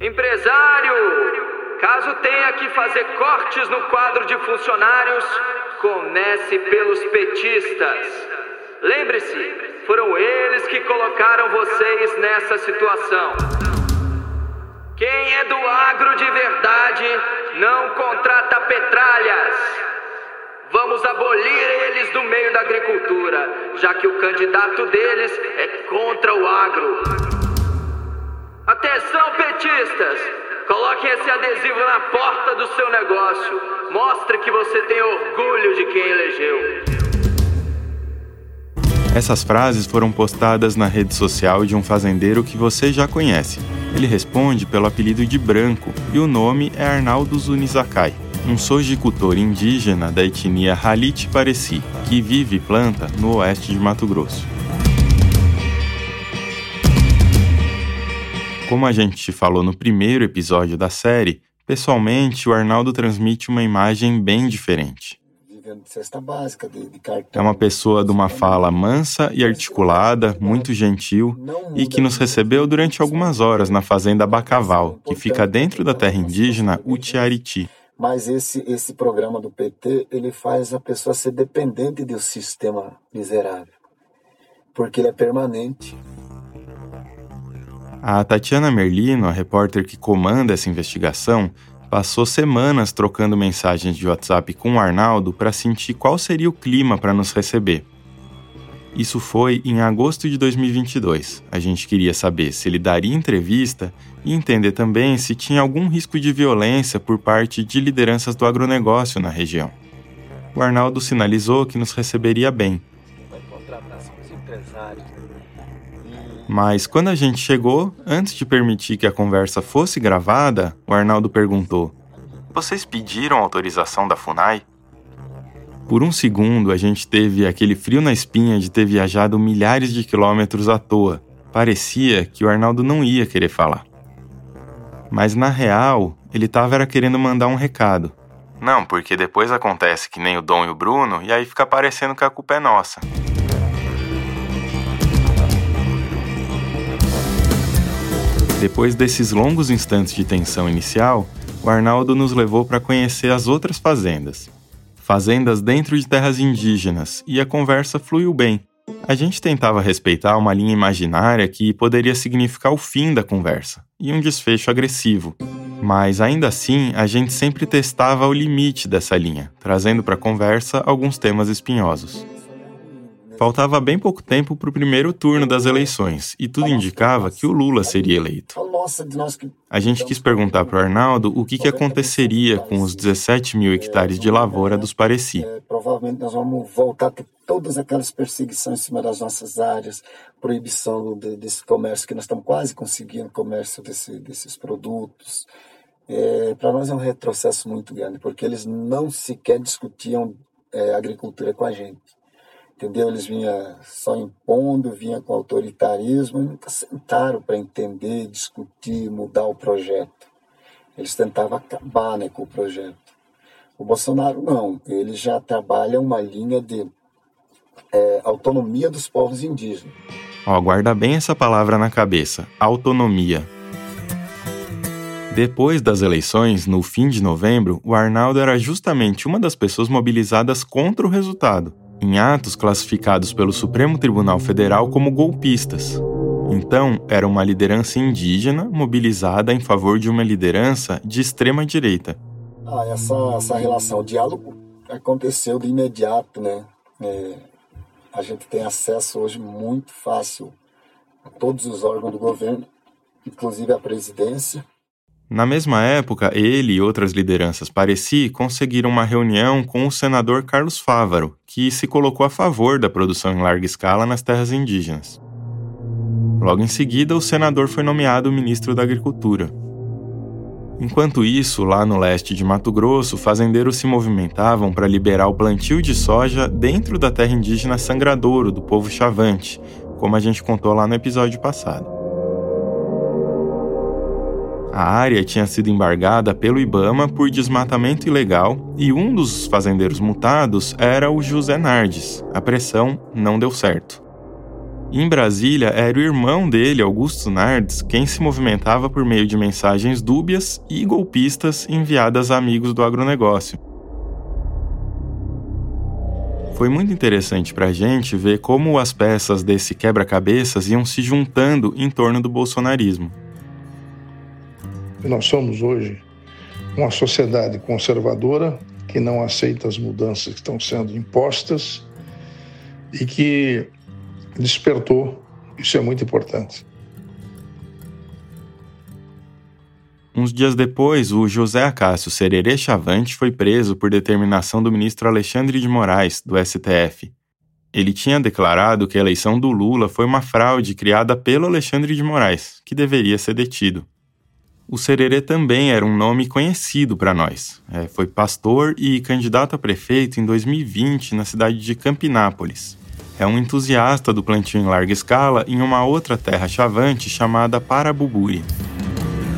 Empresário, caso tenha que fazer cortes no quadro de funcionários, comece pelos petistas. Lembre-se, foram eles que colocaram vocês nessa situação. Quem é do agro de verdade não contrata petralhas. Vamos abolir eles do meio da agricultura, já que o candidato deles é contra o agro. Atenção, petistas! Coloquem esse adesivo na porta do seu negócio. Mostre que você tem orgulho de quem elegeu. Essas frases foram postadas na rede social de um fazendeiro que você já conhece. Ele responde pelo apelido de Branco e o nome é Arnaldo Zunizakai, um sojicultor indígena da etnia Halit Pareci, que vive e planta no oeste de Mato Grosso. Como a gente falou no primeiro episódio da série, pessoalmente o Arnaldo transmite uma imagem bem diferente. É uma pessoa de uma fala mansa e articulada, muito gentil e que nos recebeu durante algumas horas na fazenda Bacaval, que fica dentro da terra indígena Utiariti. Mas esse, esse programa do PT, ele faz a pessoa ser dependente do sistema miserável, porque ele é permanente. A Tatiana Merlino, a repórter que comanda essa investigação, passou semanas trocando mensagens de WhatsApp com o Arnaldo para sentir qual seria o clima para nos receber. Isso foi em agosto de 2022. A gente queria saber se ele daria entrevista e entender também se tinha algum risco de violência por parte de lideranças do agronegócio na região. O Arnaldo sinalizou que nos receberia bem. Mas quando a gente chegou, antes de permitir que a conversa fosse gravada, o Arnaldo perguntou: Vocês pediram autorização da FUNAI? Por um segundo, a gente teve aquele frio na espinha de ter viajado milhares de quilômetros à toa. Parecia que o Arnaldo não ia querer falar. Mas na real, ele estava querendo mandar um recado. Não, porque depois acontece que nem o Dom e o Bruno, e aí fica parecendo que a culpa é nossa. Depois desses longos instantes de tensão inicial, o Arnaldo nos levou para conhecer as outras fazendas. Fazendas dentro de terras indígenas, e a conversa fluiu bem. A gente tentava respeitar uma linha imaginária que poderia significar o fim da conversa e um desfecho agressivo. Mas ainda assim, a gente sempre testava o limite dessa linha, trazendo para a conversa alguns temas espinhosos. Faltava bem pouco tempo para o primeiro turno das eleições e tudo indicava que o Lula seria eleito. A gente quis perguntar para o Arnaldo o que, que aconteceria com os 17 mil hectares de lavoura dos Pareci. É, provavelmente nós vamos voltar a ter todas aquelas perseguições em cima das nossas áreas, proibição desse comércio, que nós estamos quase conseguindo comércio desse, desses produtos. É, para nós é um retrocesso muito grande, porque eles não sequer discutiam é, agricultura com a gente entendeu? Eles vinham só impondo, vinham com autoritarismo nunca sentaram para entender, discutir, mudar o projeto. Eles tentavam acabar né, com o projeto. O Bolsonaro não, ele já trabalha uma linha de é, autonomia dos povos indígenas. Ó, guarda bem essa palavra na cabeça, autonomia. Depois das eleições, no fim de novembro, o Arnaldo era justamente uma das pessoas mobilizadas contra o resultado em atos classificados pelo Supremo Tribunal Federal como golpistas. Então, era uma liderança indígena mobilizada em favor de uma liderança de extrema direita. Ah, essa, essa relação, o diálogo aconteceu de imediato, né? É, a gente tem acesso hoje muito fácil a todos os órgãos do governo, inclusive a presidência. Na mesma época, ele e outras lideranças Pareci conseguiram uma reunião com o senador Carlos Fávaro, que se colocou a favor da produção em larga escala nas terras indígenas. Logo em seguida, o senador foi nomeado ministro da Agricultura. Enquanto isso, lá no leste de Mato Grosso, fazendeiros se movimentavam para liberar o plantio de soja dentro da terra indígena Sangradouro, do povo Chavante, como a gente contou lá no episódio passado. A área tinha sido embargada pelo Ibama por desmatamento ilegal e um dos fazendeiros multados era o José Nardes. A pressão não deu certo. Em Brasília, era o irmão dele, Augusto Nardes, quem se movimentava por meio de mensagens dúbias e golpistas enviadas a amigos do agronegócio. Foi muito interessante para a gente ver como as peças desse quebra-cabeças iam se juntando em torno do bolsonarismo. Nós somos hoje uma sociedade conservadora que não aceita as mudanças que estão sendo impostas e que despertou. Isso é muito importante. Uns dias depois, o José Acácio Sererê Chavante foi preso por determinação do ministro Alexandre de Moraes, do STF. Ele tinha declarado que a eleição do Lula foi uma fraude criada pelo Alexandre de Moraes, que deveria ser detido. O Sererê também era um nome conhecido para nós. É, foi pastor e candidato a prefeito em 2020 na cidade de Campinápolis é um entusiasta do plantio em larga escala em uma outra terra chavante chamada Parabuburi.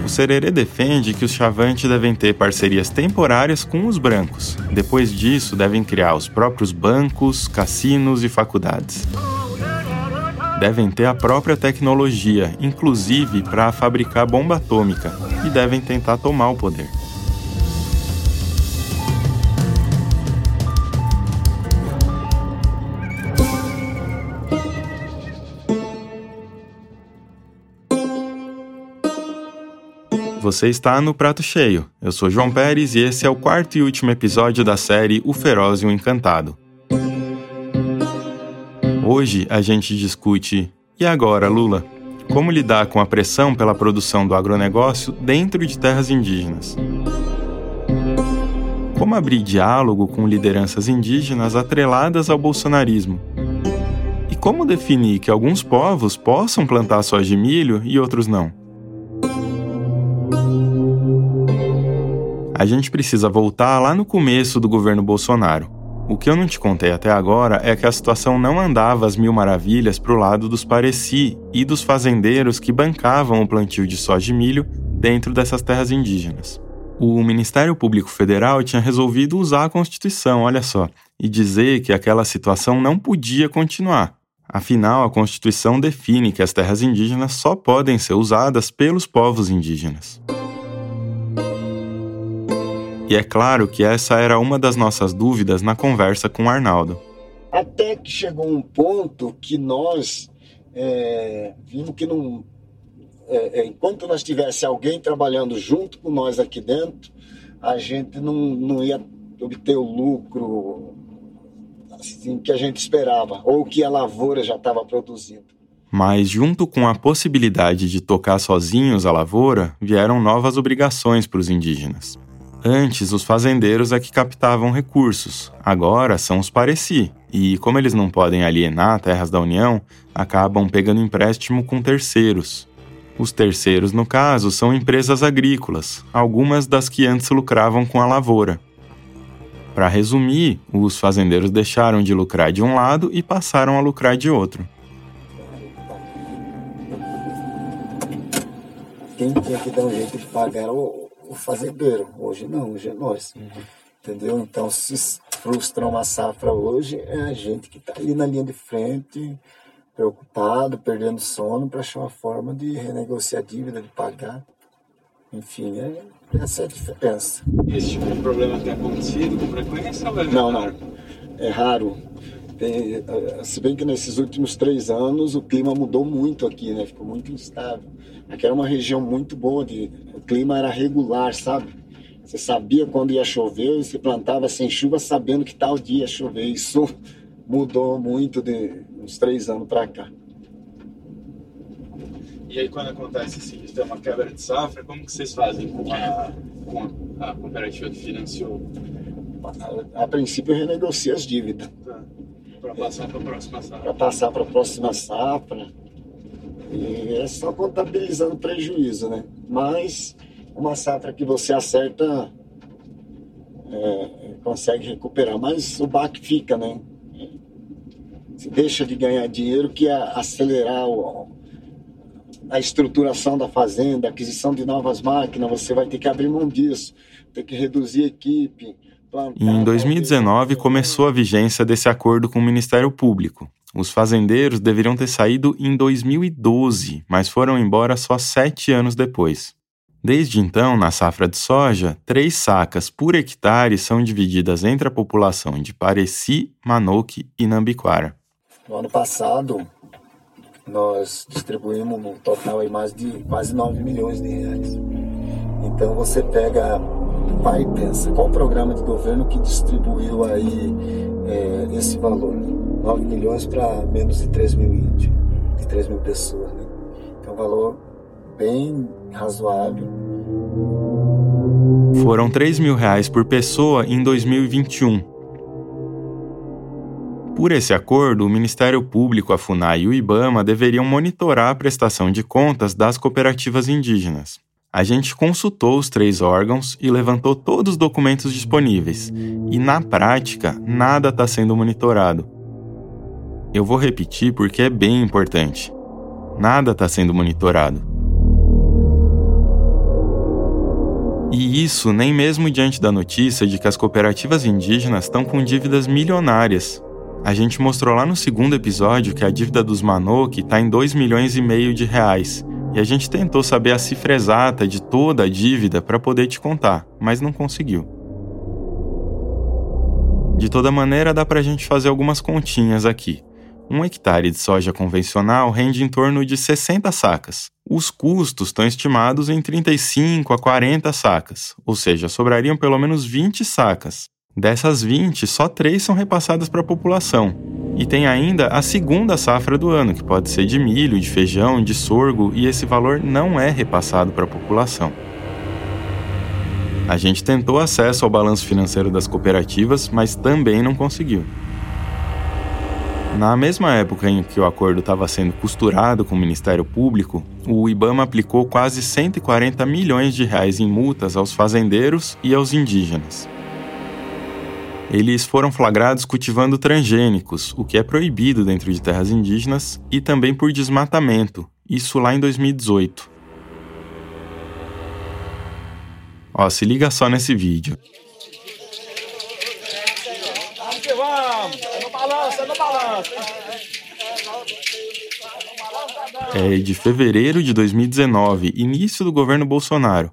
O Sererê defende que os chavantes devem ter parcerias temporárias com os brancos. Depois disso, devem criar os próprios bancos, cassinos e faculdades. Devem ter a própria tecnologia, inclusive para fabricar bomba atômica, e devem tentar tomar o poder. Você está no Prato Cheio. Eu sou João Pérez e esse é o quarto e último episódio da série O Feroz e o Encantado. Hoje a gente discute: e agora, Lula? Como lidar com a pressão pela produção do agronegócio dentro de terras indígenas? Como abrir diálogo com lideranças indígenas atreladas ao bolsonarismo? E como definir que alguns povos possam plantar soja de milho e outros não? a gente precisa voltar lá no começo do governo Bolsonaro. O que eu não te contei até agora é que a situação não andava às mil maravilhas para o lado dos pareci e dos fazendeiros que bancavam o plantio de soja e milho dentro dessas terras indígenas. O Ministério Público Federal tinha resolvido usar a Constituição, olha só, e dizer que aquela situação não podia continuar. Afinal, a Constituição define que as terras indígenas só podem ser usadas pelos povos indígenas. E é claro que essa era uma das nossas dúvidas na conversa com o Arnaldo. Até que chegou um ponto que nós é, vimos que não. É, é enquanto nós tivesse alguém trabalhando junto com nós aqui dentro, a gente não, não ia obter o lucro assim, que a gente esperava, ou que a lavoura já estava produzindo. Mas, junto com a possibilidade de tocar sozinhos a lavoura, vieram novas obrigações para os indígenas. Antes, os fazendeiros é que captavam recursos, agora são os pareci, e como eles não podem alienar terras da União, acabam pegando empréstimo com terceiros. Os terceiros, no caso, são empresas agrícolas, algumas das que antes lucravam com a lavoura. Para resumir, os fazendeiros deixaram de lucrar de um lado e passaram a lucrar de outro. Quem tinha que dar um jeito de pagar o, o fazendeiro. Hoje não, hoje é nós. Uhum. Entendeu? Então, se frustra uma safra hoje, é a gente que está ali na linha de frente, preocupado, perdendo sono, para achar uma forma de renegociar a dívida, de pagar. Enfim, é, essa é a diferença. Esse tipo de problema tem acontecido com frequência ou é Não, não. É raro. Tem, eh, se bem que nesses últimos três anos o clima mudou muito aqui, né? Ficou muito instável. Aqui era uma região muito boa, de, o clima era regular, sabe? Você sabia quando ia chover e você plantava sem chuva sabendo que tal dia ia chover. Isso mudou muito de uns três anos para cá. E aí quando acontece assim, tem uma quebra de safra, como que vocês fazem com a, com a cooperativa que financiou? A, a princípio renegocia as dívidas. Tá. Para passar para a próxima safra. Para passar para a próxima safra. E é só contabilizando prejuízo, né? Mas uma safra que você acerta é, consegue recuperar, mas o baque fica, né? Você deixa de ganhar dinheiro que é acelerar o, a estruturação da fazenda, aquisição de novas máquinas, você vai ter que abrir mão disso, ter que reduzir a equipe, em 2019 começou a vigência desse acordo com o Ministério Público. Os fazendeiros deveriam ter saído em 2012, mas foram embora só sete anos depois. Desde então, na safra de soja, três sacas por hectare são divididas entre a população de Pareci, Manoque e Nambiquara. No ano passado, nós distribuímos no total mais de quase 9 milhões de reais. Então você pega, vai e pensa, qual o programa de governo que distribuiu aí é, esse valor? 9 milhões para menos de 3 mil índios, de 3 mil pessoas. Né? Então, um valor bem razoável. Foram 3 mil reais por pessoa em 2021. Por esse acordo, o Ministério Público, a FUNAI e o IBAMA deveriam monitorar a prestação de contas das cooperativas indígenas. A gente consultou os três órgãos e levantou todos os documentos disponíveis, e na prática, nada está sendo monitorado. Eu vou repetir porque é bem importante. Nada está sendo monitorado. E isso nem mesmo diante da notícia de que as cooperativas indígenas estão com dívidas milionárias. A gente mostrou lá no segundo episódio que a dívida dos Manoque está em 2 milhões e meio de reais. E a gente tentou saber a cifra exata de toda a dívida para poder te contar, mas não conseguiu. De toda maneira, dá para a gente fazer algumas continhas aqui. Um hectare de soja convencional rende em torno de 60 sacas. Os custos estão estimados em 35 a 40 sacas, ou seja, sobrariam pelo menos 20 sacas. Dessas 20, só 3 são repassadas para a população. E tem ainda a segunda safra do ano, que pode ser de milho, de feijão, de sorgo, e esse valor não é repassado para a população. A gente tentou acesso ao balanço financeiro das cooperativas, mas também não conseguiu. Na mesma época em que o acordo estava sendo costurado com o Ministério Público, o IBAMA aplicou quase 140 milhões de reais em multas aos fazendeiros e aos indígenas. Eles foram flagrados cultivando transgênicos, o que é proibido dentro de terras indígenas, e também por desmatamento, isso lá em 2018. Ó, se liga só nesse vídeo. É de fevereiro de 2019, início do governo Bolsonaro.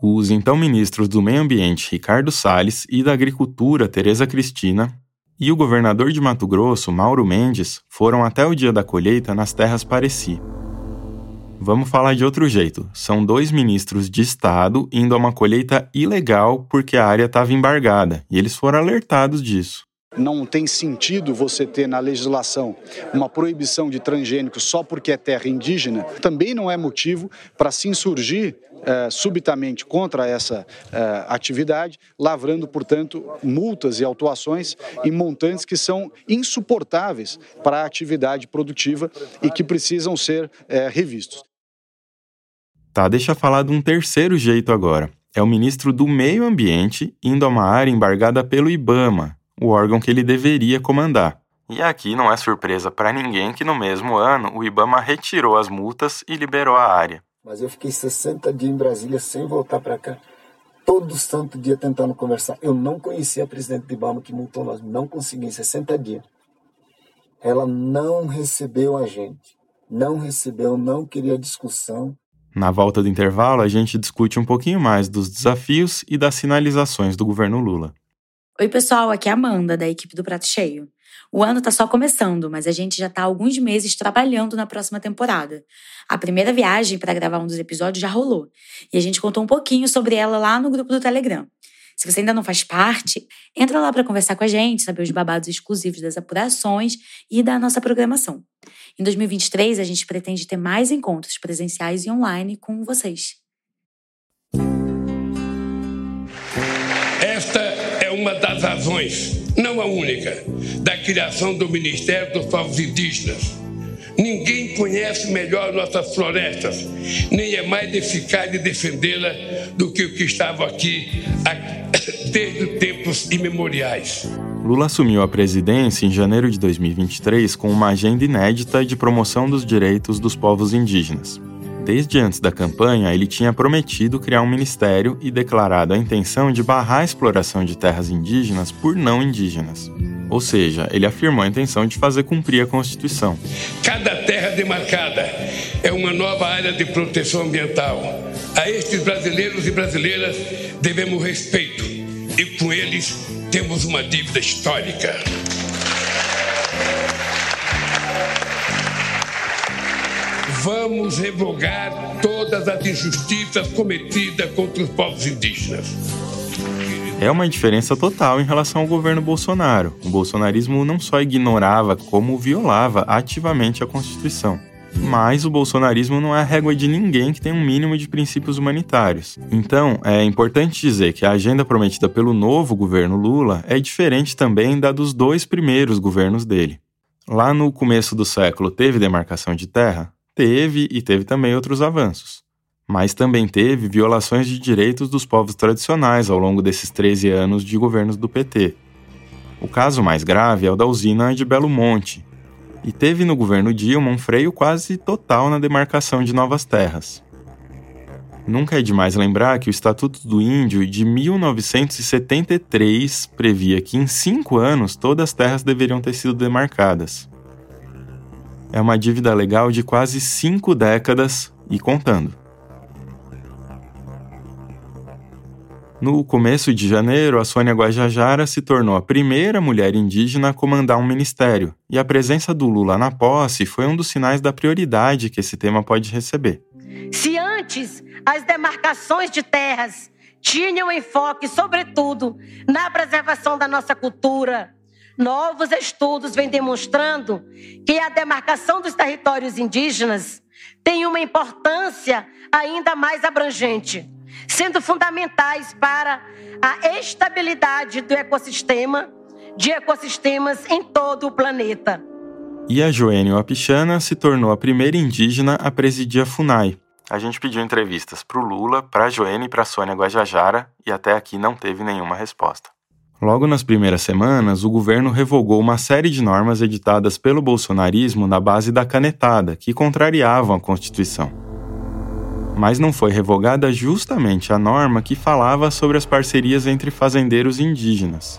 Os então ministros do Meio Ambiente Ricardo Salles e da Agricultura Tereza Cristina e o governador de Mato Grosso, Mauro Mendes, foram até o dia da colheita nas terras Pareci. Vamos falar de outro jeito. São dois ministros de Estado indo a uma colheita ilegal porque a área estava embargada, e eles foram alertados disso não tem sentido você ter na legislação uma proibição de transgênicos só porque é terra indígena, também não é motivo para se insurgir eh, subitamente contra essa eh, atividade, lavrando, portanto, multas e autuações em montantes que são insuportáveis para a atividade produtiva e que precisam ser eh, revistos. Tá, deixa eu falar de um terceiro jeito agora. É o ministro do Meio Ambiente indo a uma área embargada pelo IBAMA, o órgão que ele deveria comandar. E aqui não é surpresa para ninguém que no mesmo ano o IBAMA retirou as multas e liberou a área. Mas eu fiquei 60 dias em Brasília sem voltar para cá. Todo santo dia tentando conversar. Eu não conhecia a presidente do IBAMA que multou nós. Não consegui, 60 dias. Ela não recebeu a gente. Não recebeu, não queria discussão. Na volta do intervalo, a gente discute um pouquinho mais dos desafios e das sinalizações do governo Lula. Oi, pessoal, aqui é a Amanda, da equipe do Prato Cheio. O ano tá só começando, mas a gente já tá há alguns meses trabalhando na próxima temporada. A primeira viagem para gravar um dos episódios já rolou, e a gente contou um pouquinho sobre ela lá no grupo do Telegram. Se você ainda não faz parte, entra lá para conversar com a gente, saber os babados exclusivos das apurações e da nossa programação. Em 2023, a gente pretende ter mais encontros presenciais e online com vocês. Uma das razões, não a única, da criação do Ministério dos Povos Indígenas. Ninguém conhece melhor nossas florestas, nem é mais eficaz de defendê-la do que o que estava aqui desde tempos imemoriais. Lula assumiu a presidência em janeiro de 2023 com uma agenda inédita de promoção dos direitos dos povos indígenas. Desde antes da campanha, ele tinha prometido criar um ministério e declarado a intenção de barrar a exploração de terras indígenas por não indígenas. Ou seja, ele afirmou a intenção de fazer cumprir a Constituição. Cada terra demarcada é uma nova área de proteção ambiental. A estes brasileiros e brasileiras devemos respeito e com eles temos uma dívida histórica. Vamos revogar todas as injustiças cometidas contra os povos indígenas. É uma diferença total em relação ao governo Bolsonaro. O bolsonarismo não só ignorava, como violava ativamente a Constituição. Mas o bolsonarismo não é a régua de ninguém que tem um mínimo de princípios humanitários. Então, é importante dizer que a agenda prometida pelo novo governo Lula é diferente também da dos dois primeiros governos dele. Lá no começo do século teve demarcação de terra? Teve e teve também outros avanços. Mas também teve violações de direitos dos povos tradicionais ao longo desses 13 anos de governos do PT. O caso mais grave é o da usina de Belo Monte, e teve no governo Dilma um freio quase total na demarcação de novas terras. Nunca é demais lembrar que o Estatuto do Índio de 1973 previa que em cinco anos todas as terras deveriam ter sido demarcadas é uma dívida legal de quase cinco décadas e contando. No começo de janeiro, a Sônia Guajajara se tornou a primeira mulher indígena a comandar um ministério, e a presença do Lula na posse foi um dos sinais da prioridade que esse tema pode receber. Se antes as demarcações de terras tinham enfoque, sobretudo, na preservação da nossa cultura, Novos estudos vêm demonstrando que a demarcação dos territórios indígenas tem uma importância ainda mais abrangente, sendo fundamentais para a estabilidade do ecossistema, de ecossistemas em todo o planeta. E a Joênio Apichana se tornou a primeira indígena a presidir a FUNAI. A gente pediu entrevistas para o Lula, para a Joênio e para a Sônia Guajajara e até aqui não teve nenhuma resposta. Logo nas primeiras semanas, o governo revogou uma série de normas editadas pelo bolsonarismo na base da canetada, que contrariavam a Constituição. Mas não foi revogada justamente a norma que falava sobre as parcerias entre fazendeiros indígenas.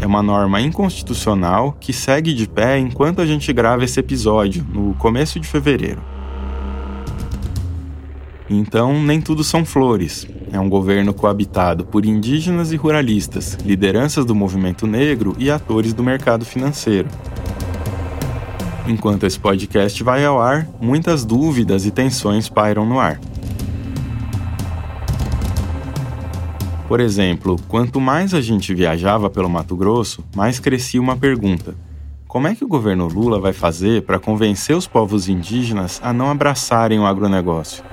É uma norma inconstitucional que segue de pé enquanto a gente grava esse episódio, no começo de fevereiro. Então, nem tudo são flores. É um governo coabitado por indígenas e ruralistas, lideranças do movimento negro e atores do mercado financeiro. Enquanto esse podcast vai ao ar, muitas dúvidas e tensões pairam no ar. Por exemplo, quanto mais a gente viajava pelo Mato Grosso, mais crescia uma pergunta: como é que o governo Lula vai fazer para convencer os povos indígenas a não abraçarem o agronegócio?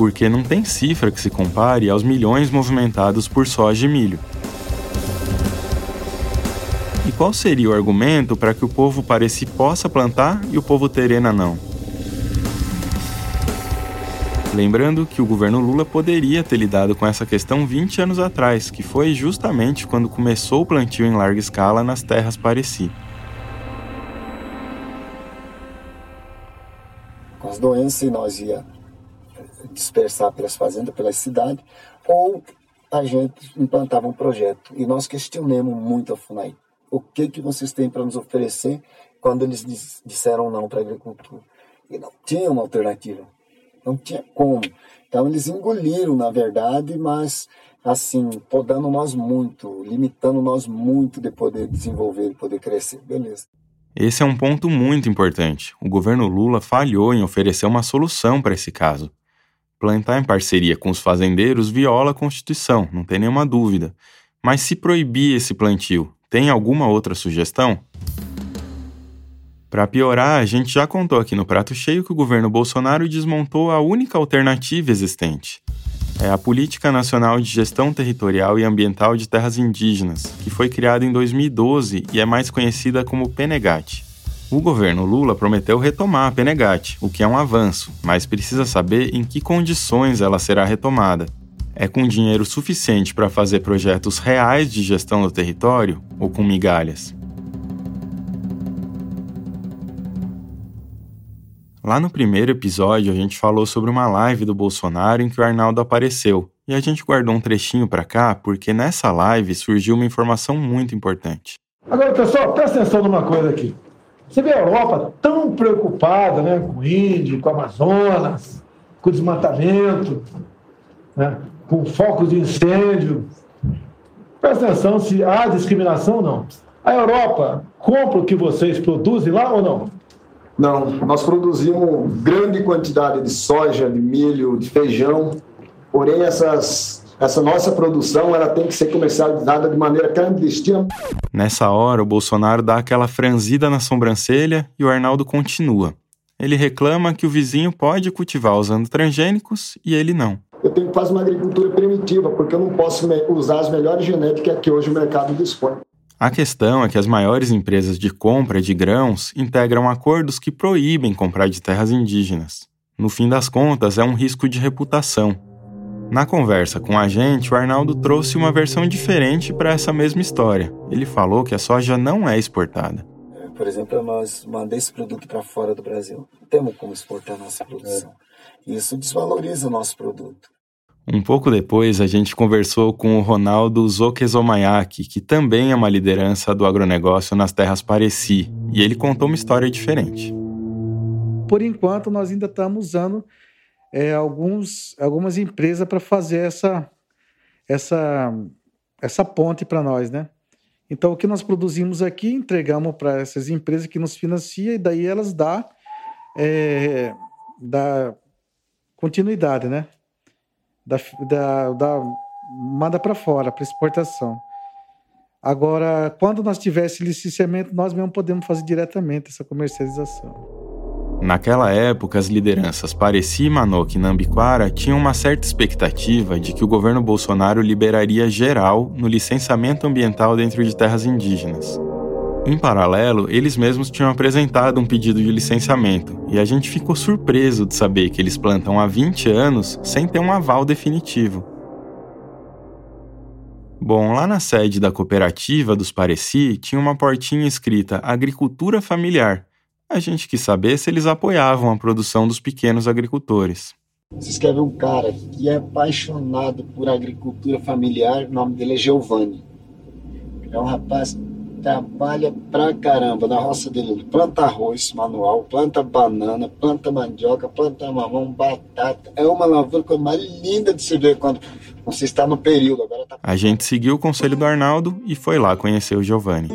Porque não tem cifra que se compare aos milhões movimentados por soja e milho. E qual seria o argumento para que o povo pareci possa plantar e o povo terena não? Lembrando que o governo Lula poderia ter lidado com essa questão 20 anos atrás, que foi justamente quando começou o plantio em larga escala nas terras Pareci. Com as doenças nós ia dispersar pelas fazendas, pelas cidades, ou a gente implantava um projeto. E nós questionamos muito a FUNAI. O que, que vocês têm para nos oferecer quando eles disseram não para a agricultura? E não tinha uma alternativa. Não tinha como. Então eles engoliram, na verdade, mas assim, podando nós muito, limitando nós muito de poder desenvolver e poder crescer. Beleza. Esse é um ponto muito importante. O governo Lula falhou em oferecer uma solução para esse caso. Plantar em parceria com os fazendeiros viola a Constituição, não tem nenhuma dúvida. Mas se proibir esse plantio, tem alguma outra sugestão? Para piorar, a gente já contou aqui no prato cheio que o governo Bolsonaro desmontou a única alternativa existente. É a Política Nacional de Gestão Territorial e Ambiental de Terras Indígenas, que foi criada em 2012 e é mais conhecida como PENEGAT. O governo Lula prometeu retomar a Penegate, o que é um avanço, mas precisa saber em que condições ela será retomada. É com dinheiro suficiente para fazer projetos reais de gestão do território ou com migalhas? Lá no primeiro episódio, a gente falou sobre uma live do Bolsonaro em que o Arnaldo apareceu, E a gente guardou um trechinho para cá porque nessa live surgiu uma informação muito importante. Agora, pessoal, presta atenção numa coisa aqui. Você vê a Europa tão preocupada né, com o índio, com o Amazonas, com o desmatamento, né, com focos de incêndio. Presta atenção se há discriminação ou não. A Europa compra o que vocês produzem lá ou não? Não, nós produzimos grande quantidade de soja, de milho, de feijão, porém essas essa nossa produção ela tem que ser comercializada de maneira clandestina. Nessa hora, o Bolsonaro dá aquela franzida na sobrancelha e o Arnaldo continua. Ele reclama que o vizinho pode cultivar usando transgênicos e ele não. Eu tenho que fazer uma agricultura primitiva, porque eu não posso usar as melhores genéticas que hoje o mercado dispõe. A questão é que as maiores empresas de compra de grãos integram acordos que proíbem comprar de terras indígenas. No fim das contas, é um risco de reputação, na conversa com a gente, o Arnaldo trouxe uma versão diferente para essa mesma história. Ele falou que a soja não é exportada. Por exemplo, nós mandamos esse produto para fora do Brasil. Não temos como exportar nossa produção. Isso desvaloriza o nosso produto. Um pouco depois, a gente conversou com o Ronaldo Zokezomayaki, que também é uma liderança do agronegócio nas terras Pareci, e ele contou uma história diferente. Por enquanto, nós ainda estamos usando é, alguns, algumas empresas para fazer essa, essa, essa ponte para nós, né? Então, o que nós produzimos aqui, entregamos para essas empresas que nos financiam e daí elas dão, é, dá continuidade, né? Da, da, da manda para fora, para exportação. Agora, quando nós tivéssemos licenciamento, nós mesmo podemos fazer diretamente essa comercialização. Naquela época, as lideranças Pareci, Manoque e Nambiquara tinham uma certa expectativa de que o governo Bolsonaro liberaria geral no licenciamento ambiental dentro de terras indígenas. Em paralelo, eles mesmos tinham apresentado um pedido de licenciamento, e a gente ficou surpreso de saber que eles plantam há 20 anos sem ter um aval definitivo. Bom, lá na sede da cooperativa dos Pareci tinha uma portinha escrita Agricultura Familiar, a gente quis saber se eles apoiavam a produção dos pequenos agricultores. Vocês querem ver um cara que é apaixonado por agricultura familiar, o nome dele é Giovanni. É um rapaz que trabalha pra caramba na roça dele. Ele planta arroz manual, planta banana, planta mandioca, planta mamão, batata. É uma lavoura mais linda de se ver quando você está no período. Agora tá... A gente seguiu o conselho do Arnaldo e foi lá conhecer o Giovanni.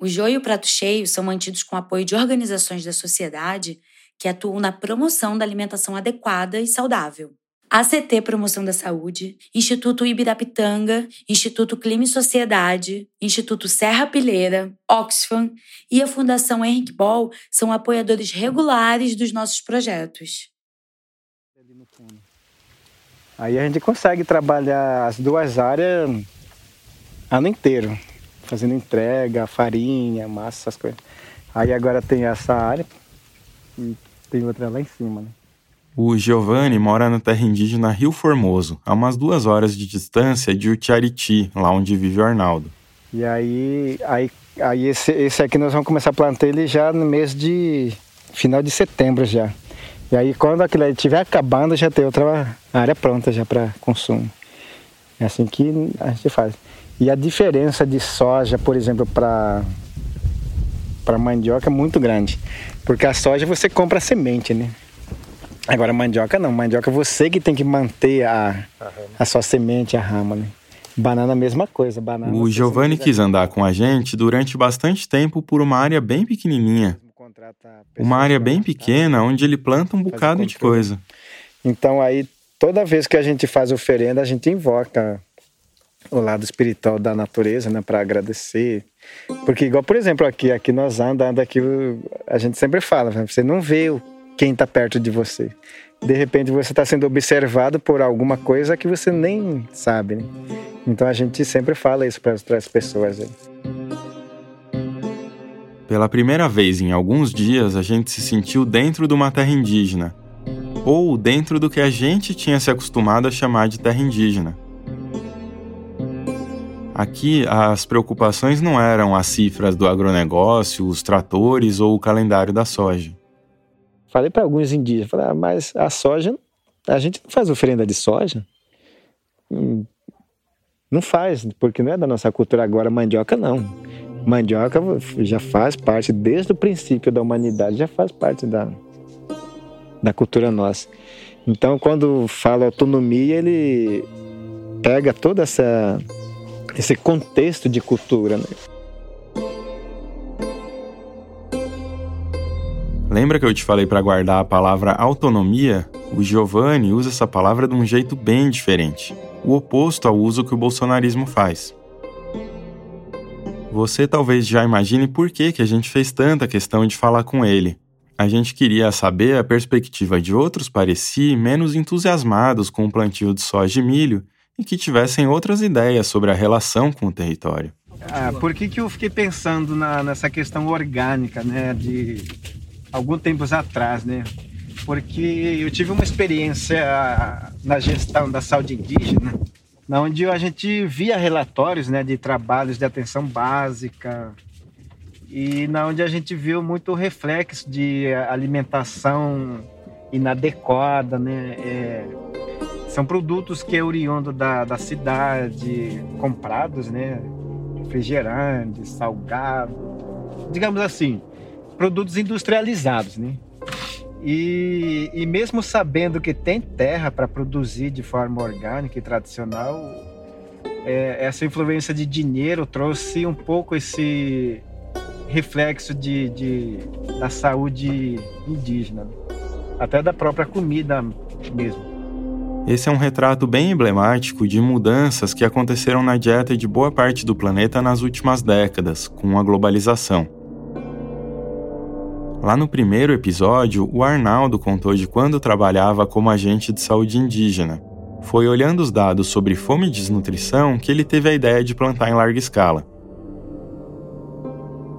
O joio e o prato cheio são mantidos com apoio de organizações da sociedade que atuam na promoção da alimentação adequada e saudável. ACT Promoção da Saúde, Instituto Ibirapitanga, Instituto Clima e Sociedade, Instituto Serra Pileira, Oxfam e a Fundação Henrique Ball são apoiadores regulares dos nossos projetos. Aí a gente consegue trabalhar as duas áreas ano inteiro fazendo entrega, farinha, massa, essas coisas. Aí agora tem essa área e tem outra lá em cima, né? O Giovanni mora na terra indígena Rio Formoso, a umas duas horas de distância de Utiariti, lá onde vive o Arnaldo. E aí, aí, aí esse, esse aqui nós vamos começar a plantar ele já no mês de final de setembro já. E aí quando aquilo estiver acabando já tem outra área pronta já para consumo. É assim que a gente faz. E a diferença de soja, por exemplo, para para mandioca é muito grande, porque a soja você compra a semente, né? Agora a mandioca não, mandioca você que tem que manter a, a sua semente, a rama, né? Banana a mesma coisa, banana. O Giovanni quis andar com a gente durante bastante tempo por uma área bem pequenininha. Uma área bem pequena onde ele planta um bocado de coisa. Então aí toda vez que a gente faz oferenda, a gente invoca o lado espiritual da natureza, né, para agradecer. Porque igual, por exemplo, aqui, aqui nós andando aqui, a gente sempre fala, né, você não vê quem está perto de você. De repente você está sendo observado por alguma coisa que você nem sabe, né? Então a gente sempre fala isso para as pessoas. Né? Pela primeira vez em alguns dias, a gente se sentiu dentro de uma terra indígena, ou dentro do que a gente tinha se acostumado a chamar de terra indígena. Aqui, as preocupações não eram as cifras do agronegócio, os tratores ou o calendário da soja. Falei para alguns indígenas, falei, ah, mas a soja, a gente não faz oferenda de soja? Hum, não faz, porque não é da nossa cultura agora, mandioca não. Mandioca já faz parte, desde o princípio da humanidade, já faz parte da, da cultura nossa. Então, quando fala autonomia, ele pega todo essa, esse contexto de cultura. Né? Lembra que eu te falei para guardar a palavra autonomia? O Giovanni usa essa palavra de um jeito bem diferente, o oposto ao uso que o bolsonarismo faz. Você talvez já imagine por que, que a gente fez tanta questão de falar com ele. A gente queria saber a perspectiva de outros pareci menos entusiasmados com o plantio de soja e milho e que tivessem outras ideias sobre a relação com o território. Ah, por que, que eu fiquei pensando na, nessa questão orgânica, né, de alguns tempos atrás, né? Porque eu tive uma experiência na gestão da saúde indígena, na onde a gente via relatórios, né, de trabalhos de atenção básica e na onde a gente viu muito reflexo de alimentação inadequada, né? É, são produtos que é oriundo da, da cidade, comprados, né? Refrigerante, salgado, digamos assim, produtos industrializados, né? E, e mesmo sabendo que tem terra para produzir de forma orgânica e tradicional, é, essa influência de dinheiro trouxe um pouco esse reflexo de, de da saúde indígena, até da própria comida mesmo. Esse é um retrato bem emblemático de mudanças que aconteceram na dieta de boa parte do planeta nas últimas décadas, com a globalização. Lá no primeiro episódio, o Arnaldo contou de quando trabalhava como agente de saúde indígena. Foi olhando os dados sobre fome e desnutrição que ele teve a ideia de plantar em larga escala.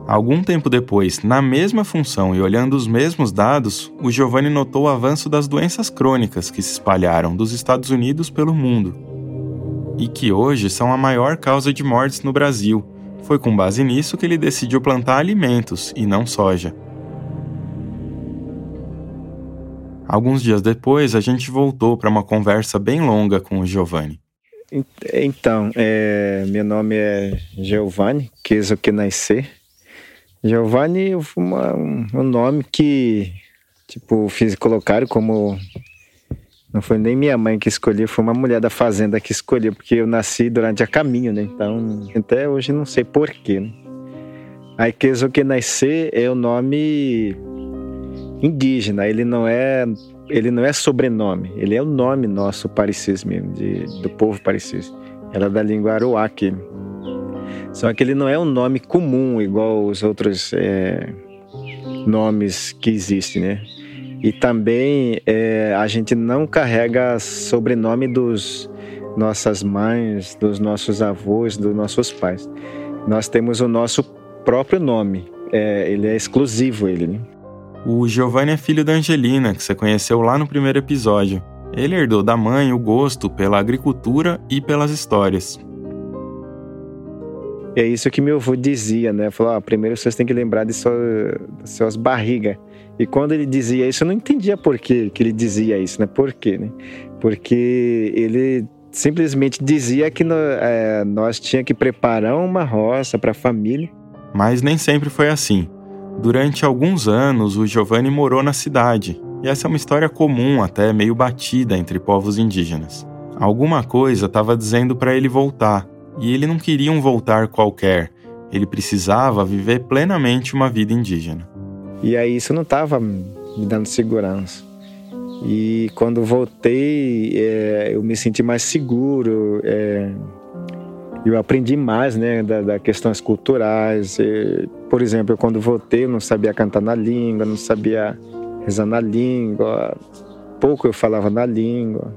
Algum tempo depois, na mesma função e olhando os mesmos dados, o Giovanni notou o avanço das doenças crônicas que se espalharam dos Estados Unidos pelo mundo e que hoje são a maior causa de mortes no Brasil. Foi com base nisso que ele decidiu plantar alimentos e não soja. Alguns dias depois, a gente voltou para uma conversa bem longa com o Giovanni. Então, é, meu nome é Giovanni Queso que nascer. Giovanni foi uma, um nome que, tipo, fiz colocar como não foi nem minha mãe que escolheu, foi uma mulher da fazenda que escolheu, porque eu nasci durante a caminho, né? Então, até hoje não sei porquê, né? Aí, que nascer é o nome indígena, ele não é ele não é sobrenome, ele é o nome nosso parecis mesmo, de, do povo parecis. Ela é da língua aruaque. Só que ele não é um nome comum, igual os outros é, nomes que existem, né? E também é, a gente não carrega sobrenome dos nossas mães, dos nossos avós, dos nossos pais. Nós temos o nosso próprio nome. É, ele é exclusivo, ele. Né? O Giovanni é filho da Angelina, que você conheceu lá no primeiro episódio. Ele herdou da mãe o gosto pela agricultura e pelas histórias. É isso que meu avô dizia, né? Falou: ah, primeiro vocês têm que lembrar de, sua, de suas barrigas. E quando ele dizia isso, eu não entendia por que, que ele dizia isso, né? Por quê, né? Porque ele simplesmente dizia que no, é, nós tinha que preparar uma roça para a família. Mas nem sempre foi assim. Durante alguns anos, o Giovanni morou na cidade, e essa é uma história comum, até meio batida entre povos indígenas. Alguma coisa estava dizendo para ele voltar, e ele não queria um voltar qualquer, ele precisava viver plenamente uma vida indígena. E aí isso não estava me dando segurança. E quando voltei, é, eu me senti mais seguro. É, eu aprendi mais, né, das da questões culturais. E, por exemplo, quando voltei, eu não sabia cantar na língua, não sabia rezar na língua, pouco eu falava na língua.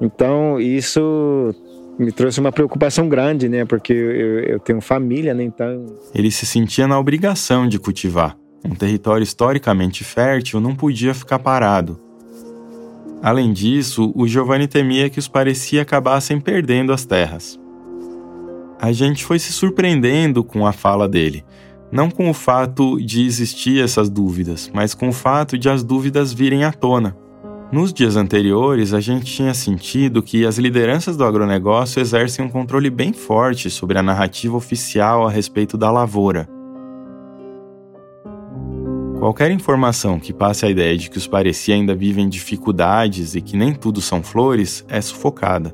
Então, isso me trouxe uma preocupação grande, né, porque eu, eu tenho família, né, então... Ele se sentia na obrigação de cultivar. Um território historicamente fértil não podia ficar parado. Além disso, o Giovanni temia que os parecia acabassem perdendo as terras a gente foi se surpreendendo com a fala dele. Não com o fato de existir essas dúvidas, mas com o fato de as dúvidas virem à tona. Nos dias anteriores, a gente tinha sentido que as lideranças do agronegócio exercem um controle bem forte sobre a narrativa oficial a respeito da lavoura. Qualquer informação que passe a ideia de que os Pareci ainda vivem dificuldades e que nem tudo são flores é sufocada.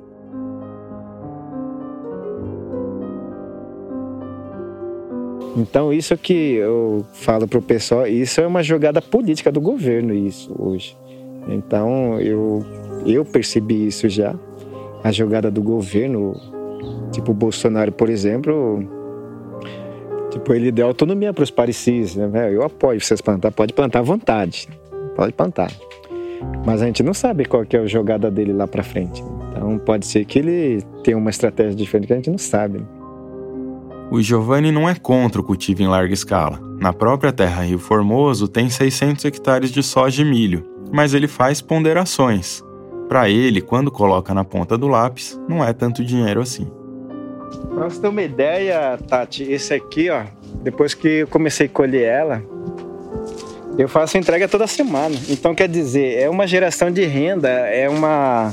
Então isso que eu falo pro pessoal, isso é uma jogada política do governo isso hoje. Então eu eu percebi isso já, a jogada do governo, tipo o Bolsonaro, por exemplo, tipo ele deu autonomia para os parecis, né? Eu apoio vocês plantar, pode plantar à vontade, pode plantar. Mas a gente não sabe qual que é a jogada dele lá para frente. Então pode ser que ele tenha uma estratégia diferente que a gente não sabe. O Giovanni não é contra o cultivo em larga escala. Na própria terra Rio Formoso tem 600 hectares de soja e milho, mas ele faz ponderações. Para ele, quando coloca na ponta do lápis, não é tanto dinheiro assim. Pra você ter uma ideia, Tati, esse aqui, ó, depois que eu comecei a colher ela, eu faço entrega toda semana. Então, quer dizer, é uma geração de renda, é uma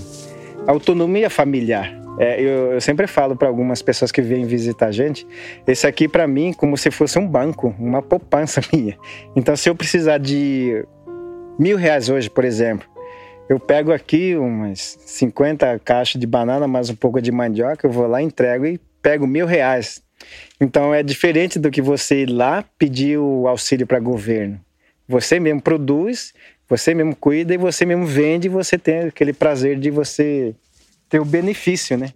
autonomia familiar. É, eu, eu, sempre falo para algumas pessoas que vêm visitar a gente, esse aqui para mim como se fosse um banco, uma poupança minha. Então, se eu precisar de mil reais hoje, por exemplo, eu pego aqui umas 50 caixas de banana, mais um pouco de mandioca, eu vou lá, entrego e pego mil reais. Então, é diferente do que você ir lá pedir o auxílio para governo. Você mesmo produz, você mesmo cuida e você mesmo vende e você tem aquele prazer de você ter o benefício, né?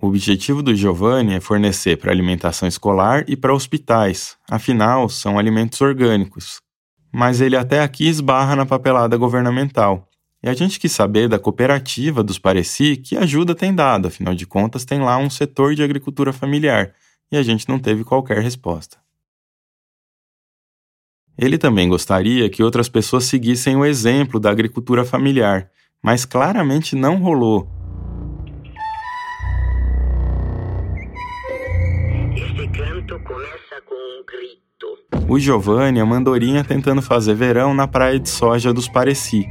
O objetivo do Giovanni é fornecer para alimentação escolar e para hospitais, afinal, são alimentos orgânicos. Mas ele até aqui esbarra na papelada governamental. E a gente quis saber da cooperativa dos Pareci que ajuda tem dado, afinal de contas, tem lá um setor de agricultura familiar, e a gente não teve qualquer resposta. Ele também gostaria que outras pessoas seguissem o exemplo da agricultura familiar, mas claramente não rolou O Giovanni é uma andorinha tentando fazer verão na praia de soja dos Pareci.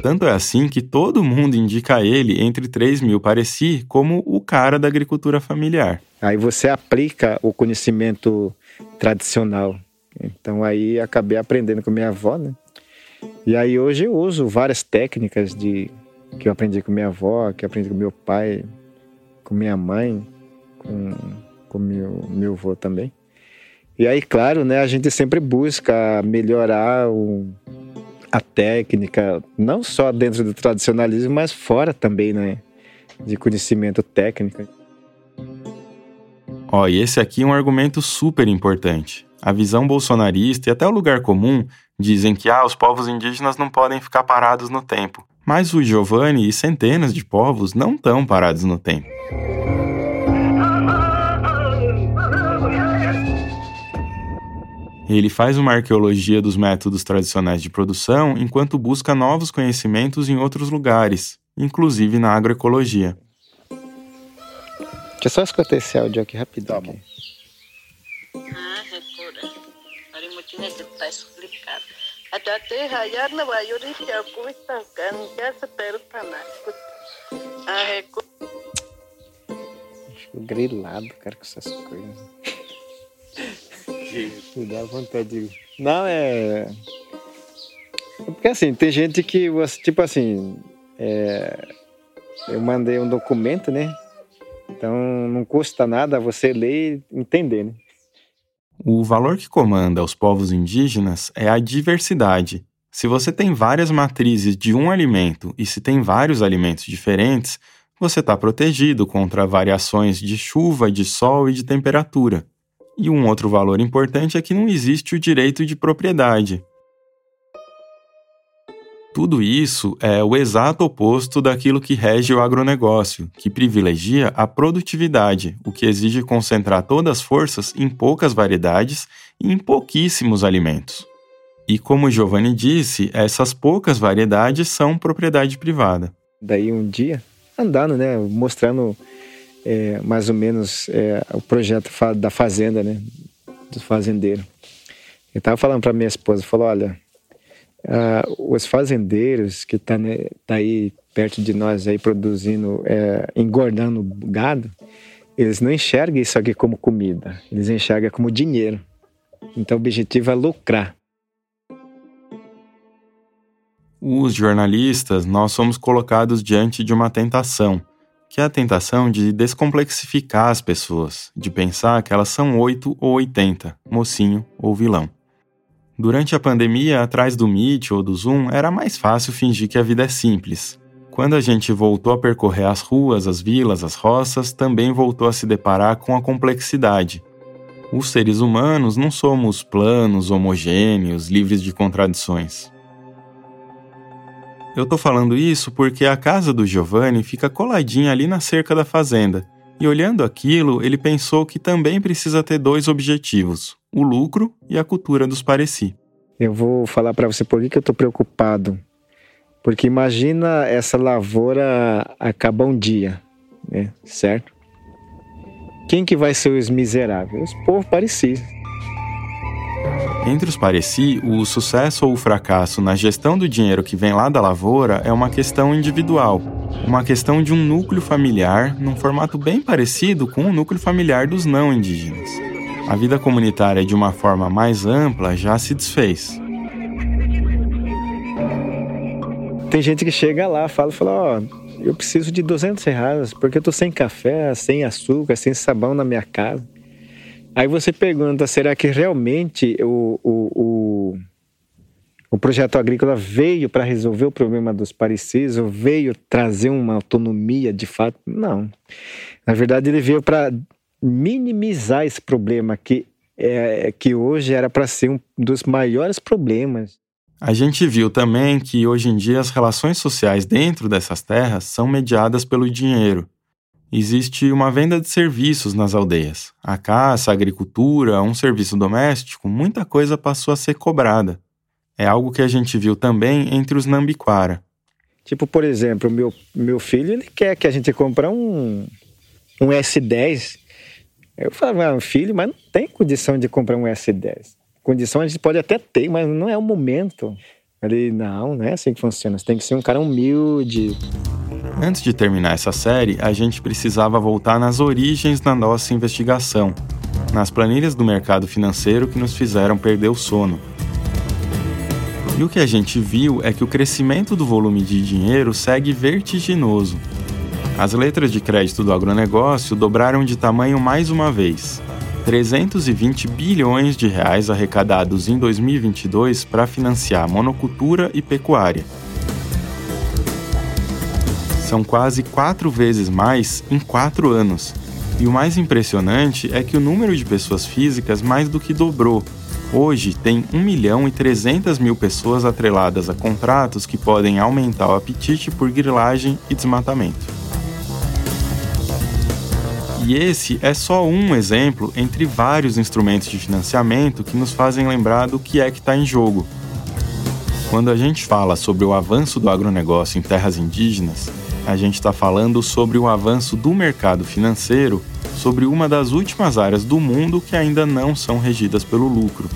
Tanto é assim que todo mundo indica ele, entre 3 mil Pareci, como o cara da agricultura familiar. Aí você aplica o conhecimento tradicional. Então aí acabei aprendendo com minha avó, né? E aí hoje eu uso várias técnicas de que eu aprendi com minha avó, que eu aprendi com meu pai, com minha mãe, com com meu, meu avô também. E aí, claro, né, a gente sempre busca melhorar o, a técnica, não só dentro do tradicionalismo, mas fora também, né, de conhecimento técnico. Ó, e esse aqui é um argumento super importante. A visão bolsonarista e até o lugar comum dizem que ah, os povos indígenas não podem ficar parados no tempo. Mas o Giovanni e centenas de povos não estão parados no tempo. Ele faz uma arqueologia dos métodos tradicionais de produção enquanto busca novos conhecimentos em outros lugares, inclusive na agroecologia. Deixa eu só escutar esse áudio aqui rapidão. Tá bom. Fico grilado, cara, com essas coisas. Dá vontade de. Não, é. Porque assim, tem gente que você, tipo assim, é... eu mandei um documento, né? Então não custa nada você ler e entender, né? O valor que comanda os povos indígenas é a diversidade. Se você tem várias matrizes de um alimento e se tem vários alimentos diferentes, você está protegido contra variações de chuva, de sol e de temperatura. E um outro valor importante é que não existe o direito de propriedade. Tudo isso é o exato oposto daquilo que rege o agronegócio, que privilegia a produtividade, o que exige concentrar todas as forças em poucas variedades e em pouquíssimos alimentos. E como Giovanni disse, essas poucas variedades são propriedade privada. Daí um dia, andando, né, mostrando é, mais ou menos é, o projeto da fazenda, né? Do fazendeiro. Eu estava falando para minha esposa, falou, olha, os fazendeiros que tá, né, tá aí perto de nós aí produzindo, é, engordando gado, eles não enxergam isso aqui como comida, eles enxergam como dinheiro. Então o objetivo é lucrar. Os jornalistas, nós somos colocados diante de uma tentação, que é a tentação de descomplexificar as pessoas, de pensar que elas são 8 ou 80, mocinho ou vilão. Durante a pandemia, atrás do Meet ou do Zoom, era mais fácil fingir que a vida é simples. Quando a gente voltou a percorrer as ruas, as vilas, as roças, também voltou a se deparar com a complexidade. Os seres humanos não somos planos, homogêneos, livres de contradições. Eu tô falando isso porque a casa do Giovanni fica coladinha ali na cerca da fazenda. E olhando aquilo, ele pensou que também precisa ter dois objetivos: o lucro e a cultura dos pareci. Eu vou falar para você por que eu tô preocupado. Porque imagina essa lavoura acabar um dia, né? Certo? Quem que vai ser os miseráveis? Os povos parecidos. Entre os Pareci, o sucesso ou o fracasso na gestão do dinheiro que vem lá da lavoura é uma questão individual, uma questão de um núcleo familiar num formato bem parecido com o núcleo familiar dos não indígenas. A vida comunitária de uma forma mais ampla já se desfez. Tem gente que chega lá, fala, fala, ó, oh, eu preciso de 200 reais porque eu tô sem café, sem açúcar, sem sabão na minha casa. Aí você pergunta, será que realmente o, o, o, o projeto agrícola veio para resolver o problema dos parecidos, ou veio trazer uma autonomia de fato? Não. Na verdade, ele veio para minimizar esse problema que, é, que hoje era para ser um dos maiores problemas. A gente viu também que hoje em dia as relações sociais dentro dessas terras são mediadas pelo dinheiro existe uma venda de serviços nas aldeias. A caça, a agricultura, um serviço doméstico, muita coisa passou a ser cobrada. É algo que a gente viu também entre os Nambiquara. Tipo, por exemplo, meu, meu filho ele quer que a gente compre um, um S10. Eu falo, ah, filho, mas não tem condição de comprar um S10. Condição a gente pode até ter, mas não é o momento. Ele, não, não é assim que funciona. Você tem que ser um cara humilde, Antes de terminar essa série, a gente precisava voltar nas origens da nossa investigação, nas planilhas do mercado financeiro que nos fizeram perder o sono. E o que a gente viu é que o crescimento do volume de dinheiro segue vertiginoso. As letras de crédito do agronegócio dobraram de tamanho mais uma vez. 320 bilhões de reais arrecadados em 2022 para financiar monocultura e pecuária são quase quatro vezes mais em quatro anos. E o mais impressionante é que o número de pessoas físicas mais do que dobrou. Hoje tem 1 milhão e 300 mil pessoas atreladas a contratos que podem aumentar o apetite por grilagem e desmatamento. E esse é só um exemplo entre vários instrumentos de financiamento que nos fazem lembrar do que é que está em jogo. Quando a gente fala sobre o avanço do agronegócio em terras indígenas, a gente está falando sobre o avanço do mercado financeiro sobre uma das últimas áreas do mundo que ainda não são regidas pelo lucro.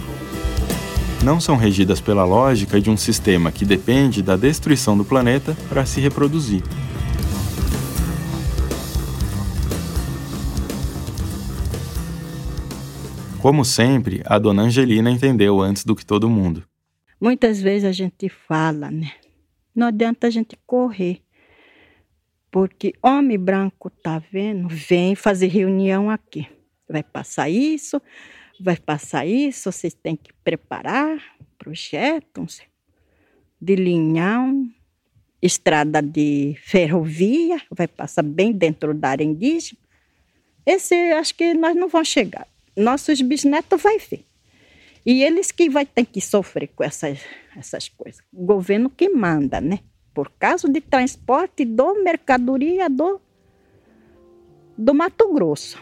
Não são regidas pela lógica de um sistema que depende da destruição do planeta para se reproduzir. Como sempre, a dona Angelina entendeu antes do que todo mundo. Muitas vezes a gente fala, né? Não adianta a gente correr. Porque homem branco tá vendo, vem fazer reunião aqui. Vai passar isso, vai passar isso, vocês têm que preparar projetos de linhão, estrada de ferrovia, vai passar bem dentro da área indígena. Esse acho que nós não vamos chegar. Nossos bisnetos vai ver. E eles que vai ter que sofrer com essas, essas coisas. O governo que manda, né? Por causa de transporte do mercadoria do, do Mato Grosso.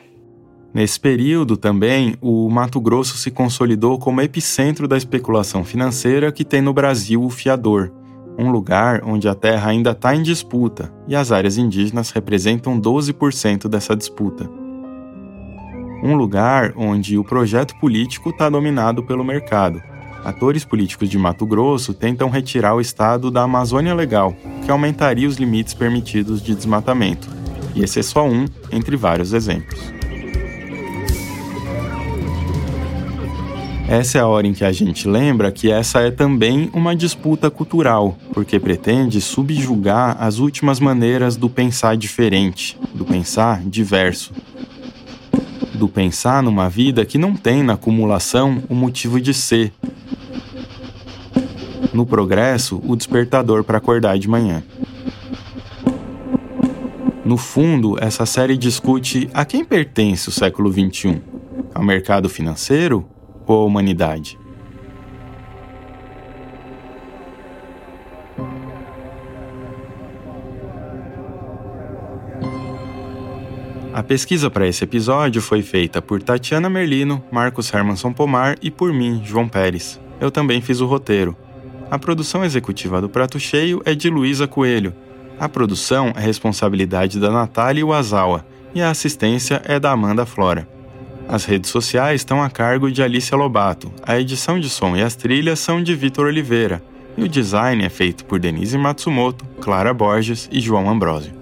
Nesse período também, o Mato Grosso se consolidou como epicentro da especulação financeira que tem no Brasil o fiador, um lugar onde a terra ainda está em disputa e as áreas indígenas representam 12% dessa disputa. Um lugar onde o projeto político está dominado pelo mercado. Atores políticos de Mato Grosso tentam retirar o estado da Amazônia Legal, que aumentaria os limites permitidos de desmatamento. E esse é só um entre vários exemplos. Essa é a hora em que a gente lembra que essa é também uma disputa cultural, porque pretende subjugar as últimas maneiras do pensar diferente, do pensar diverso. Do pensar numa vida que não tem na acumulação o motivo de ser. No progresso, o despertador para acordar de manhã. No fundo, essa série discute a quem pertence o século XXI: ao mercado financeiro ou a humanidade. A pesquisa para esse episódio foi feita por Tatiana Merlino, Marcos Hermanson Pomar e por mim, João Pérez. Eu também fiz o roteiro. A produção executiva do Prato Cheio é de Luísa Coelho. A produção é responsabilidade da Natália Wazawa e a assistência é da Amanda Flora. As redes sociais estão a cargo de Alicia Lobato, a edição de som e as trilhas são de Vitor Oliveira, e o design é feito por Denise Matsumoto, Clara Borges e João Ambrosio.